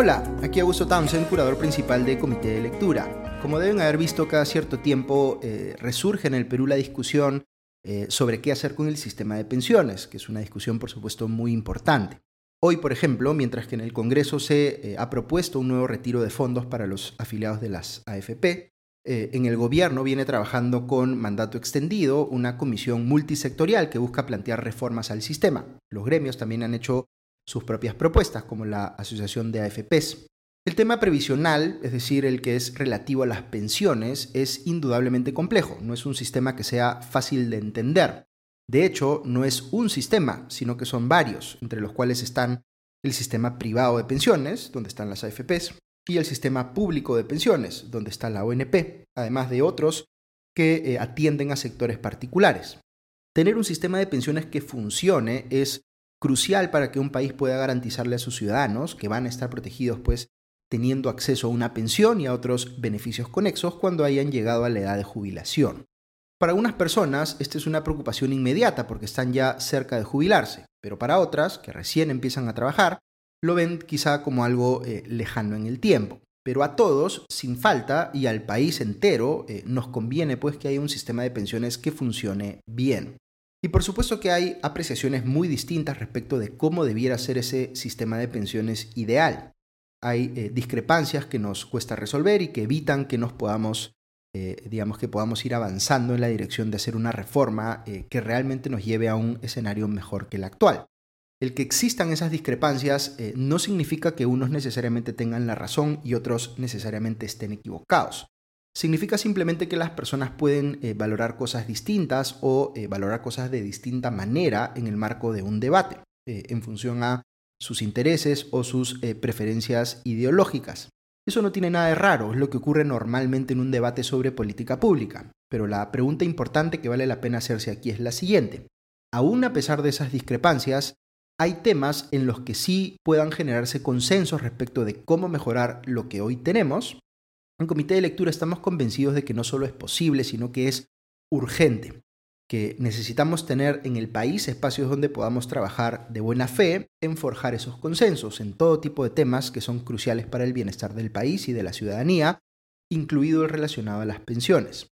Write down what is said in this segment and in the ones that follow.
Hola, aquí Augusto Townsend, curador principal de Comité de Lectura. Como deben haber visto, cada cierto tiempo eh, resurge en el Perú la discusión eh, sobre qué hacer con el sistema de pensiones, que es una discusión por supuesto muy importante. Hoy, por ejemplo, mientras que en el Congreso se eh, ha propuesto un nuevo retiro de fondos para los afiliados de las AFP, en el gobierno viene trabajando con mandato extendido una comisión multisectorial que busca plantear reformas al sistema. Los gremios también han hecho sus propias propuestas, como la Asociación de AFPs. El tema previsional, es decir, el que es relativo a las pensiones, es indudablemente complejo, no es un sistema que sea fácil de entender. De hecho, no es un sistema, sino que son varios, entre los cuales están el sistema privado de pensiones, donde están las AFPs, y el sistema público de pensiones, donde está la ONP, además de otros que eh, atienden a sectores particulares. Tener un sistema de pensiones que funcione es crucial para que un país pueda garantizarle a sus ciudadanos, que van a estar protegidos pues teniendo acceso a una pensión y a otros beneficios conexos cuando hayan llegado a la edad de jubilación. Para algunas personas esta es una preocupación inmediata porque están ya cerca de jubilarse, pero para otras, que recién empiezan a trabajar, lo ven quizá como algo eh, lejano en el tiempo. Pero a todos, sin falta, y al país entero, eh, nos conviene pues que haya un sistema de pensiones que funcione bien. Y por supuesto que hay apreciaciones muy distintas respecto de cómo debiera ser ese sistema de pensiones ideal. Hay eh, discrepancias que nos cuesta resolver y que evitan que nos podamos, eh, digamos, que podamos ir avanzando en la dirección de hacer una reforma eh, que realmente nos lleve a un escenario mejor que el actual. El que existan esas discrepancias no significa que unos necesariamente tengan la razón y otros necesariamente estén equivocados significa simplemente que las personas pueden eh, valorar cosas distintas o eh, valorar cosas de distinta manera en el marco de un debate, eh, en función a sus intereses o sus preferencias ideológicas. Eso no tiene nada de raro, es lo que ocurre normalmente en un debate sobre política pública. Pero la pregunta importante que vale la pena hacerse aquí es la siguiente. Aún a pesar de esas discrepancias, hay temas en los que sí puedan generarse consensos respecto de cómo mejorar lo que hoy tenemos en comité de lectura estamos convencidos de que no solo es posible, sino que es urgente, que necesitamos tener en el país espacios donde podamos trabajar de buena fe en forjar esos consensos en todo tipo de temas que son cruciales para el bienestar del país y de la ciudadanía, incluido el relacionado a las pensiones.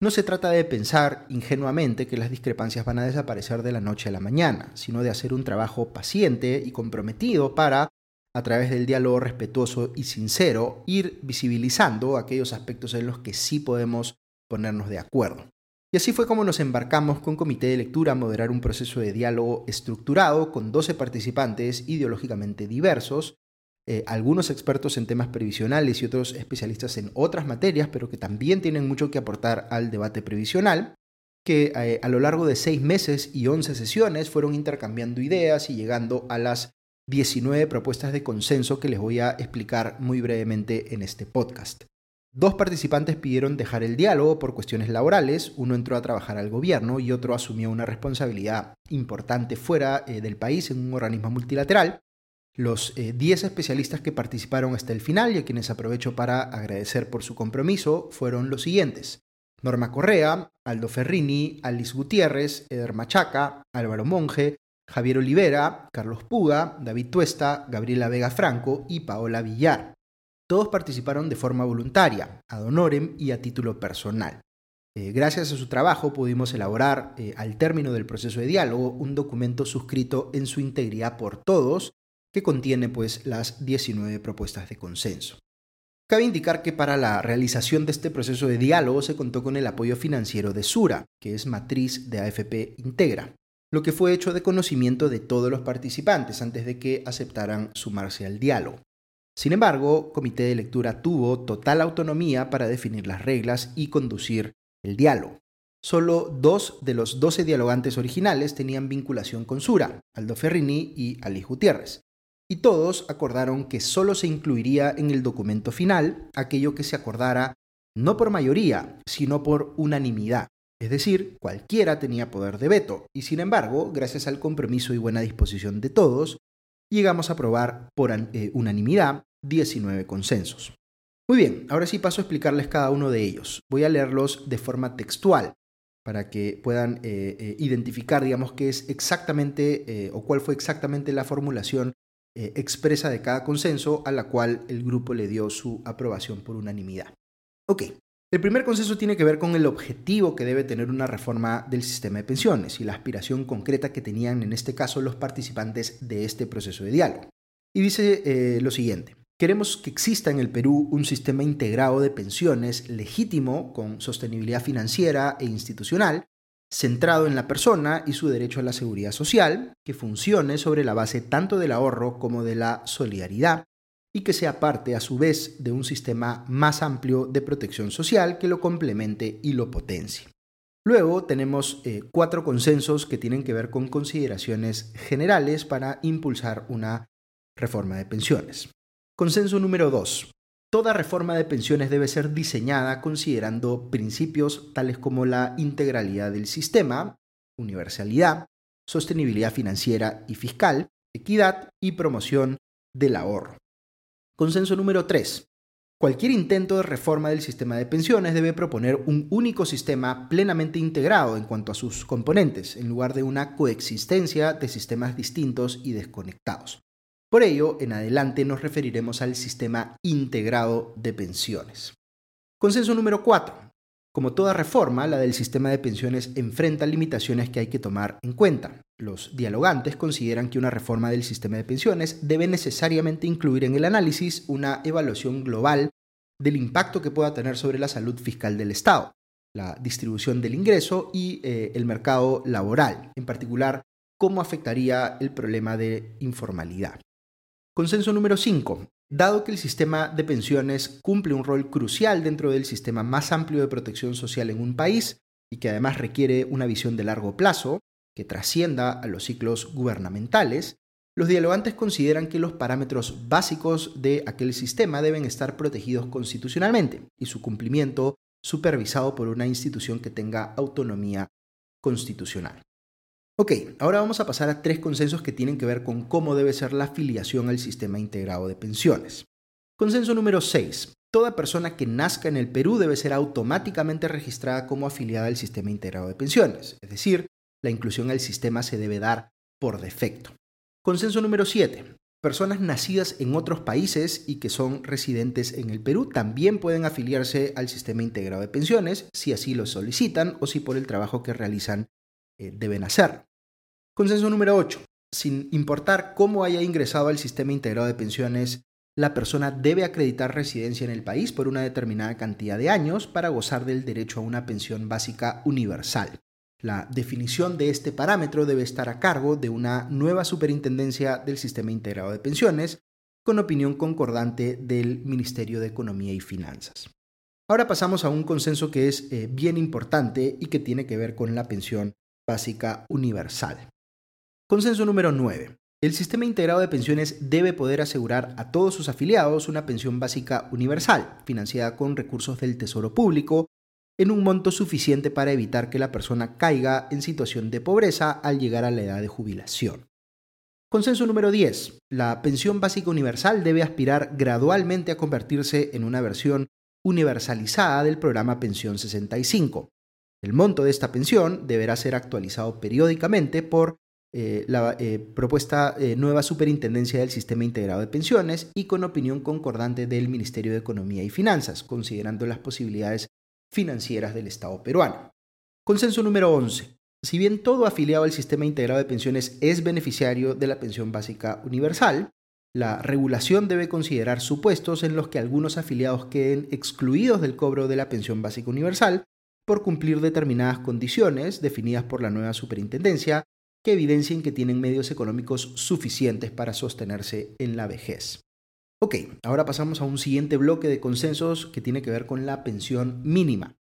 No se trata de pensar ingenuamente que las discrepancias van a desaparecer de la noche a la mañana, sino de hacer un trabajo paciente y comprometido para a través del diálogo respetuoso y sincero, ir visibilizando aquellos aspectos en los que sí podemos ponernos de acuerdo. Y así fue como nos embarcamos con Comité de Lectura a moderar un proceso de diálogo estructurado con 12 participantes ideológicamente diversos, eh, algunos expertos en temas previsionales y otros especialistas en otras materias, pero que también tienen mucho que aportar al debate previsional, que eh, a lo largo de seis meses y 11 sesiones fueron intercambiando ideas y llegando a las 19 propuestas de consenso que les voy a explicar muy brevemente en este podcast. Dos participantes pidieron dejar el diálogo por cuestiones laborales, uno entró a trabajar al gobierno y otro asumió una responsabilidad importante fuera eh, del país en un organismo multilateral. Los 10 eh, especialistas que participaron hasta el final y a quienes aprovecho para agradecer por su compromiso fueron los siguientes. Norma Correa, Aldo Ferrini, Alice Gutiérrez, Eder Machaca, Álvaro Monge, Javier Olivera, Carlos Puga, David Tuesta, Gabriela Vega Franco y Paola Villar. Todos participaron de forma voluntaria, ad honorem y a título personal. Eh, gracias a su trabajo pudimos elaborar, eh, al término del proceso de diálogo, un documento suscrito en su integridad por todos, que contiene pues las 19 propuestas de consenso. Cabe indicar que para la realización de este proceso de diálogo se contó con el apoyo financiero de Sura, que es matriz de AFP Integra, lo que fue hecho de conocimiento de todos los participantes antes de que aceptaran sumarse al diálogo. Sin embargo, Comité de Lectura tuvo total autonomía para definir las reglas y conducir el diálogo. Solo dos de los doce dialogantes originales tenían vinculación con Sura, Aldo Ferrini y Ali Gutiérrez, y todos acordaron que solo se incluiría en el documento final aquello que se acordara no por mayoría, sino por unanimidad. Es decir, cualquiera tenía poder de veto, y sin embargo, gracias al compromiso y buena disposición de todos, llegamos a aprobar por eh, unanimidad 19 consensos. Muy bien, ahora sí paso a explicarles cada uno de ellos. Voy a leerlos de forma textual para que puedan eh, eh, identificar, digamos, qué es exactamente o cuál fue exactamente la formulación expresa de cada consenso a la cual el grupo le dio su aprobación por unanimidad. Ok, el primer consenso tiene que ver con el objetivo que debe tener una reforma del sistema de pensiones y la aspiración concreta que tenían en este caso los participantes de este proceso de diálogo. Y dice eh, lo siguiente, queremos que exista en el Perú un sistema integrado de pensiones legítimo, con sostenibilidad financiera e institucional, centrado en la persona y su derecho a la seguridad social, que funcione sobre la base tanto del ahorro como de la solidaridad y que sea parte a su vez de un sistema más amplio de protección social que lo complemente y lo potencie. Luego tenemos eh, cuatro consensos que tienen que ver con consideraciones generales para impulsar una reforma de pensiones. Consenso número 2. Toda reforma de pensiones debe ser diseñada considerando principios tales como la integralidad del sistema, universalidad, sostenibilidad financiera y fiscal, equidad y promoción del ahorro. Consenso número 3. Cualquier intento de reforma del sistema de pensiones debe proponer un único sistema plenamente integrado en cuanto a sus componentes, en lugar de una coexistencia de sistemas distintos y desconectados. Por ello, en adelante nos referiremos al sistema integrado de pensiones. Consenso número 4. Como toda reforma, la del sistema de pensiones enfrenta limitaciones que hay que tomar en cuenta. Los dialogantes consideran que una reforma del sistema de pensiones debe necesariamente incluir en el análisis una evaluación global del impacto que pueda tener sobre la salud fiscal del Estado, la distribución del ingreso y eh, el mercado laboral, en particular cómo afectaría el problema de informalidad. Consenso número 5. Dado que el sistema de pensiones cumple un rol crucial dentro del sistema más amplio de protección social en un país y que además requiere una visión de largo plazo que trascienda a los ciclos gubernamentales, los dialogantes consideran que los parámetros básicos de aquel sistema deben estar protegidos constitucionalmente y su cumplimiento supervisado por una institución que tenga autonomía constitucional. Ok, ahora vamos a pasar a tres consensos que tienen que ver con cómo debe ser la afiliación al sistema integrado de pensiones. Consenso número 6. Toda persona que nazca en el Perú debe ser automáticamente registrada como afiliada al sistema integrado de pensiones, es decir, la inclusión al sistema se debe dar por defecto. Consenso número 7. Personas nacidas en otros países y que son residentes en el Perú también pueden afiliarse al sistema integrado de pensiones si así lo solicitan o si por el trabajo que realizan eh, deben hacer. Consenso número 8. Sin importar cómo haya ingresado al sistema integrado de pensiones, la persona debe acreditar residencia en el país por una determinada cantidad de años para gozar del derecho a una pensión básica universal. La definición de este parámetro debe estar a cargo de una nueva superintendencia del sistema integrado de pensiones, con opinión concordante del Ministerio de Economía y Finanzas. Ahora pasamos a un consenso que es eh, bien importante y que tiene que ver con la pensión básica universal. Consenso número 9. El sistema integrado de pensiones debe poder asegurar a todos sus afiliados una pensión básica universal, financiada con recursos del Tesoro Público, en un monto suficiente para evitar que la persona caiga en situación de pobreza al llegar a la edad de jubilación. Consenso número 10. La pensión básica universal debe aspirar gradualmente a convertirse en una versión universalizada del programa Pensión 65. El monto de esta pensión deberá ser actualizado periódicamente por eh, la eh, propuesta eh, nueva superintendencia del sistema integrado de pensiones y con opinión concordante del Ministerio de Economía y Finanzas, considerando las posibilidades financieras del Estado peruano. Consenso número 11. Si bien todo afiliado al sistema integrado de pensiones es beneficiario de la pensión básica universal, la regulación debe considerar supuestos en los que algunos afiliados queden excluidos del cobro de la pensión básica universal por cumplir determinadas condiciones definidas por la nueva superintendencia que evidencien que tienen medios económicos suficientes para sostenerse en la vejez. Ok, ahora pasamos a un siguiente bloque de consensos que tiene que ver con la pensión mínima.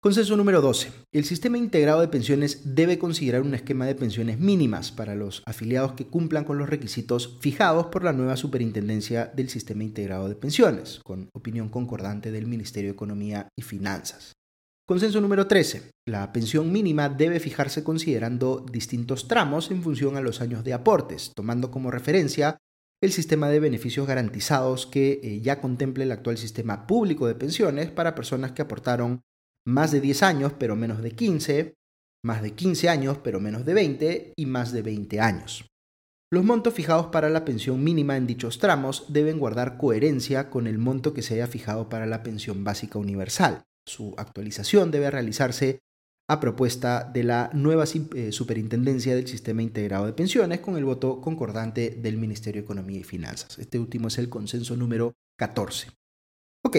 Consenso número 12. El sistema integrado de pensiones debe considerar un esquema de pensiones mínimas para los afiliados que cumplan con los requisitos fijados por la nueva Superintendencia del Sistema Integrado de Pensiones, con opinión concordante del Ministerio de Economía y Finanzas. Consenso número 13. La pensión mínima debe fijarse considerando distintos tramos en función a los años de aportes, tomando como referencia el sistema de beneficios garantizados que eh, ya contemple el actual sistema público de pensiones para personas que aportaron más de 10 años pero menos de 15, más de 15 años pero menos de 20 y más de 20 años. Los montos fijados para la pensión mínima en dichos tramos deben guardar coherencia con el monto que se haya fijado para la pensión básica universal. Su actualización debe realizarse a propuesta de la nueva eh, Superintendencia del Sistema Integrado de Pensiones con el voto concordante del Ministerio de Economía y Finanzas. Este último es el consenso número 14. Ok,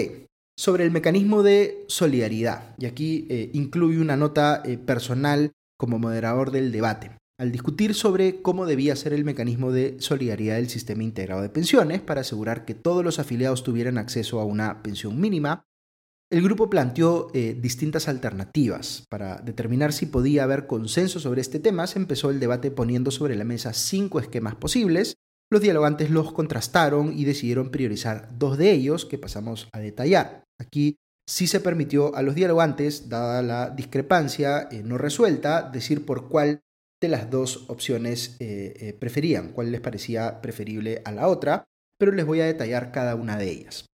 sobre el mecanismo de solidaridad, y aquí eh, incluye una nota eh, personal como moderador del debate, al discutir sobre cómo debía ser el mecanismo de solidaridad del sistema integrado de pensiones para asegurar que todos los afiliados tuvieran acceso a una pensión mínima, el grupo planteó eh, distintas alternativas. Para determinar si podía haber consenso sobre este tema, se empezó el debate poniendo sobre la mesa cinco esquemas posibles. Los dialogantes los contrastaron y decidieron priorizar dos de ellos que pasamos a detallar. Aquí sí se permitió a los dialogantes, dada la discrepancia eh, no resuelta, decir por cuál de las dos opciones eh, preferían, cuál les parecía preferible a la otra, pero les voy a detallar cada una de ellas.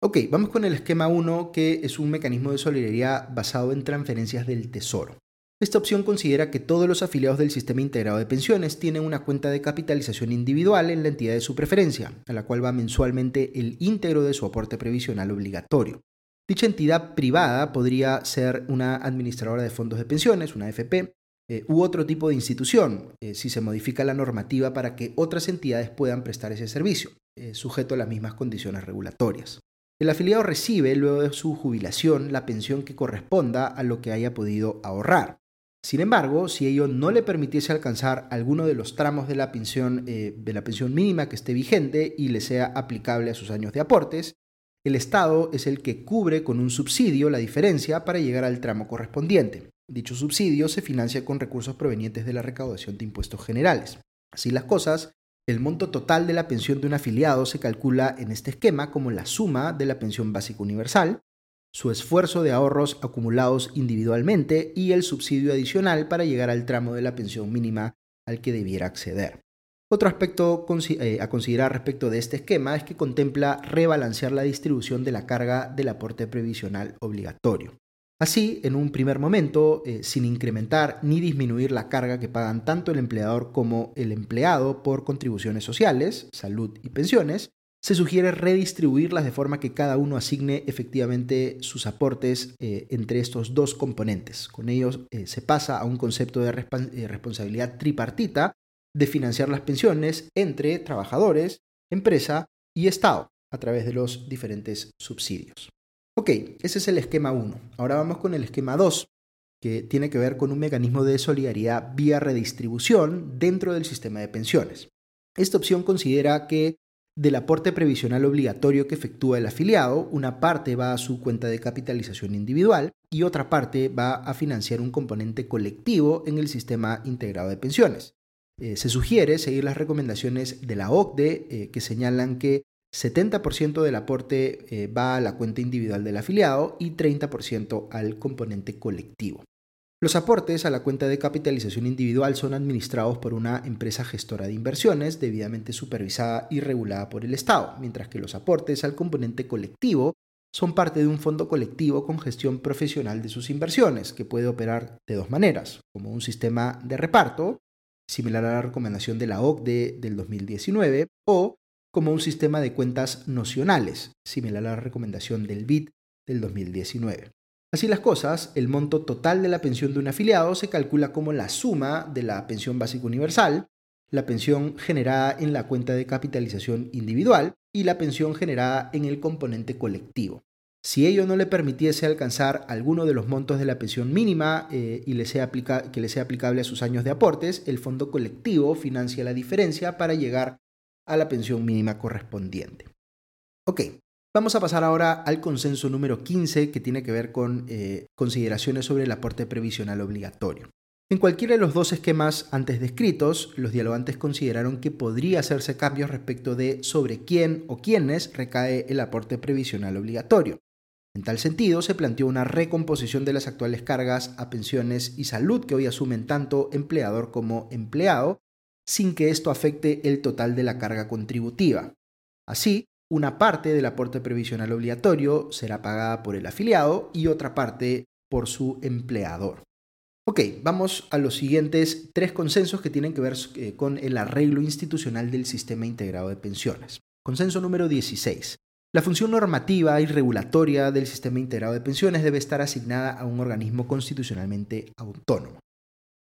Ok, vamos con el esquema 1, que es un mecanismo de solidaridad basado en transferencias del Tesoro. Esta opción considera que todos los afiliados del sistema integrado de pensiones tienen una cuenta de capitalización individual en la entidad de su preferencia, a la cual va mensualmente el íntegro de su aporte previsional obligatorio. Dicha entidad privada podría ser una administradora de fondos de pensiones, una AFP, eh, u otro tipo de institución, eh, si se modifica la normativa para que otras entidades puedan prestar ese servicio, eh, sujeto a las mismas condiciones regulatorias. El afiliado recibe, luego de su jubilación, la pensión que corresponda a lo que haya podido ahorrar. Sin embargo, si ello no le permitiese alcanzar alguno de los tramos de la pensión, de la pensión mínima que esté vigente y le sea aplicable a sus años de aportes, el Estado es el que cubre con un subsidio la diferencia para llegar al tramo correspondiente. Dicho subsidio se financia con recursos provenientes de la recaudación de impuestos generales. Así las cosas, el monto total de la pensión de un afiliado se calcula en este esquema como la suma de la pensión básica universal, su esfuerzo de ahorros acumulados individualmente y el subsidio adicional para llegar al tramo de la pensión mínima al que debiera acceder. Otro aspecto eh, a considerar respecto de este esquema es que contempla rebalancear la distribución de la carga del aporte previsional obligatorio. Así, en un primer momento, eh, sin incrementar ni disminuir la carga que pagan tanto el empleador como el empleado por contribuciones sociales, salud y pensiones, se sugiere redistribuirlas de forma que cada uno asigne efectivamente sus aportes eh, entre estos dos componentes. Con ellos se pasa a un concepto de responsabilidad tripartita de financiar las pensiones entre trabajadores, empresa y Estado a través de los diferentes subsidios. Ok, ese es el esquema 1. Ahora vamos con el esquema 2, que tiene que ver con un mecanismo de solidaridad vía redistribución dentro del sistema de pensiones. Esta opción considera que del aporte previsional obligatorio que efectúa el afiliado, una parte va a su cuenta de capitalización individual y otra parte va a financiar un componente colectivo en el sistema integrado de pensiones. Eh, se sugiere seguir las recomendaciones de la OCDE eh, que señalan que 70% del aporte eh, va a la cuenta individual del afiliado y 30% al componente colectivo. Los aportes a la cuenta de capitalización individual son administrados por una empresa gestora de inversiones debidamente supervisada y regulada por el Estado, mientras que los aportes al componente colectivo son parte de un fondo colectivo con gestión profesional de sus inversiones, que puede operar de dos maneras, como un sistema de reparto, similar a la recomendación de la OCDE del 2019, o como un sistema de cuentas nocionales, similar a la recomendación del BID del 2019. Así las cosas, el monto total de la pensión de un afiliado se calcula como la suma de la pensión básica universal, la pensión generada en la cuenta de capitalización individual y la pensión generada en el componente colectivo. Si ello no le permitiese alcanzar alguno de los montos de la pensión mínima eh, y sea que le sea aplicable a sus años de aportes, el fondo colectivo financia la diferencia para llegar a la pensión mínima correspondiente. Ok, vamos a pasar ahora al consenso número 15 que tiene que ver con eh, consideraciones sobre el aporte previsional obligatorio. En cualquiera de los dos esquemas antes descritos, los dialogantes consideraron que podría hacerse cambios respecto de sobre quién o quiénes recae el aporte previsional obligatorio. En tal sentido, se planteó una recomposición de las actuales cargas a pensiones y salud que hoy asumen tanto empleador como empleado, sin que esto afecte el total de la carga contributiva. Así, una parte del aporte previsional obligatorio será pagada por el afiliado y otra parte por su empleador. Ok, vamos a los siguientes tres consensos que tienen que ver eh, con el arreglo institucional del sistema integrado de pensiones. Consenso número 16. La función normativa y regulatoria del sistema integrado de pensiones debe estar asignada a un organismo constitucionalmente autónomo.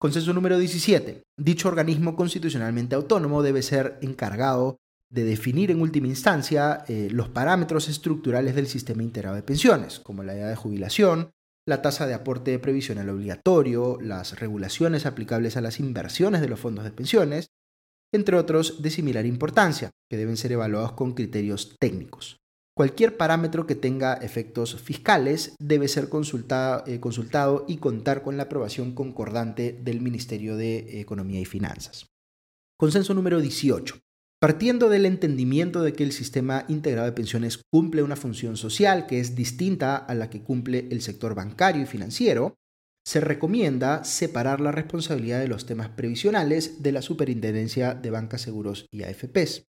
Consenso número 17. Dicho organismo constitucionalmente autónomo debe ser encargado de definir en última instancia eh, los parámetros estructurales del sistema integrado de pensiones, como la edad de jubilación, la tasa de aporte previsional obligatorio, las regulaciones aplicables a las inversiones de los fondos de pensiones, entre otros de similar importancia, que deben ser evaluados con criterios técnicos. Cualquier parámetro que tenga efectos fiscales debe ser eh, consultado y contar con la aprobación concordante del Ministerio de Economía y Finanzas. Consenso número 18. Partiendo del entendimiento de que el sistema integrado de pensiones cumple una función social que es distinta a la que cumple el sector bancario y financiero, se recomienda separar la responsabilidad de los temas previsionales de la Superintendencia de Bancas, Seguros y AFPs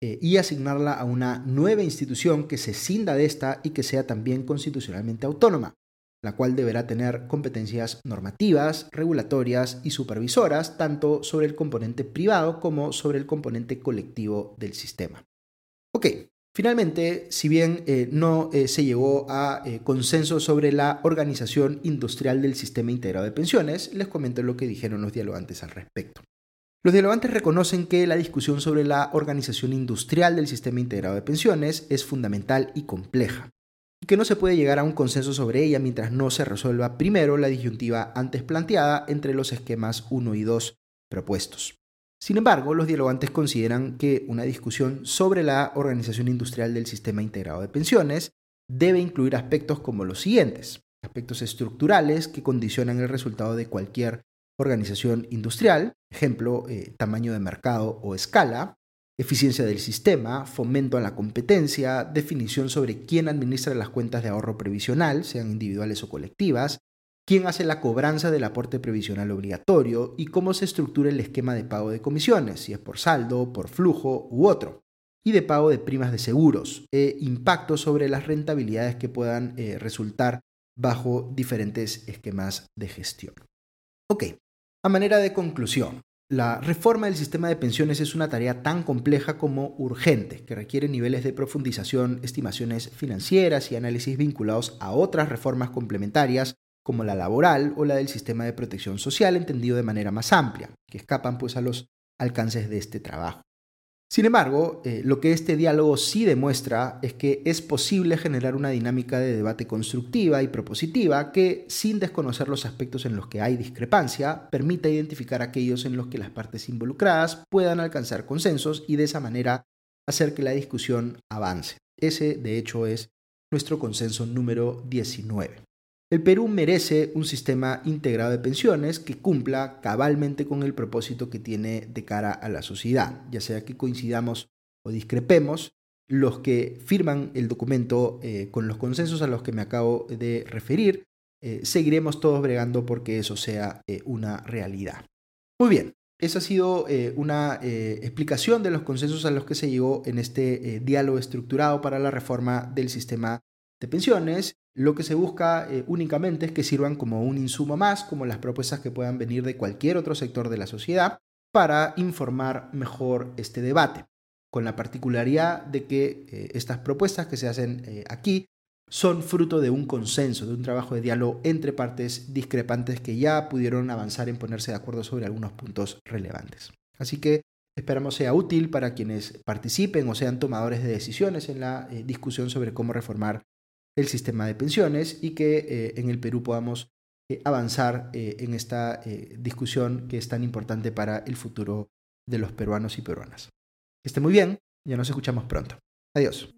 eh, y asignarla a una nueva institución que se cinda de esta y que sea también constitucionalmente autónoma, la cual deberá tener competencias normativas, regulatorias y supervisoras, tanto sobre el componente privado como sobre el componente colectivo del sistema. Ok, finalmente, si bien eh, no eh, se llegó a consenso sobre la organización industrial del sistema integrado de pensiones, les comento lo que dijeron los dialogantes al respecto. Los dialogantes reconocen que la discusión sobre la organización industrial del sistema integrado de pensiones es fundamental y compleja y que no se puede llegar a un consenso sobre ella mientras no se resuelva primero la disyuntiva antes planteada entre los esquemas 1 y 2 propuestos. Sin embargo, los dialogantes consideran que una discusión sobre la organización industrial del sistema integrado de pensiones debe incluir aspectos como los siguientes, aspectos estructurales que condicionan el resultado de cualquier organización industrial, ejemplo, eh, tamaño de mercado o escala, eficiencia del sistema, fomento a la competencia, definición sobre quién administra las cuentas de ahorro previsional, sean individuales o colectivas, quién hace la cobranza del aporte previsional obligatorio y cómo se estructura el esquema de pago de comisiones, si es por saldo, por flujo u otro, y de pago de primas de seguros, e impacto sobre las rentabilidades que puedan eh, resultar bajo diferentes esquemas de gestión. Ok, a manera de conclusión, la reforma del sistema de pensiones es una tarea tan compleja como urgente, que requiere niveles de profundización, estimaciones financieras y análisis vinculados a otras reformas complementarias como la laboral o la del sistema de protección social entendido de manera más amplia, que escapan pues a los alcances de este trabajo. Sin embargo, eh, lo que este diálogo sí demuestra es que es posible generar una dinámica de debate constructiva y propositiva que, sin desconocer los aspectos en los que hay discrepancia, permita identificar aquellos en los que las partes involucradas puedan alcanzar consensos y de esa manera hacer que la discusión avance. Ese, de hecho, es nuestro consenso número 19. El Perú merece un sistema integrado de pensiones que cumpla cabalmente con el propósito que tiene de cara a la sociedad, ya sea que coincidamos o discrepemos. Los que firman el documento eh, con los consensos a los que me acabo de referir, eh, seguiremos todos bregando porque eso sea eh, una realidad. Muy bien, esa ha sido una explicación de los consensos a los que se llegó en este diálogo estructurado para la reforma del sistema de pensiones, lo que se busca eh, únicamente es que sirvan como un insumo más, como las propuestas que puedan venir de cualquier otro sector de la sociedad, para informar mejor este debate, con la particularidad de que eh, estas propuestas que se hacen eh, aquí son fruto de un consenso, de un trabajo de diálogo entre partes discrepantes que ya pudieron avanzar en ponerse de acuerdo sobre algunos puntos relevantes. Así que esperamos sea útil para quienes participen o sean tomadores de decisiones en la discusión sobre cómo reformar el sistema de pensiones y que eh, en el Perú podamos eh, avanzar eh, en esta discusión que es tan importante para el futuro de los peruanos y peruanas. Que esté muy bien, ya nos escuchamos pronto. Adiós.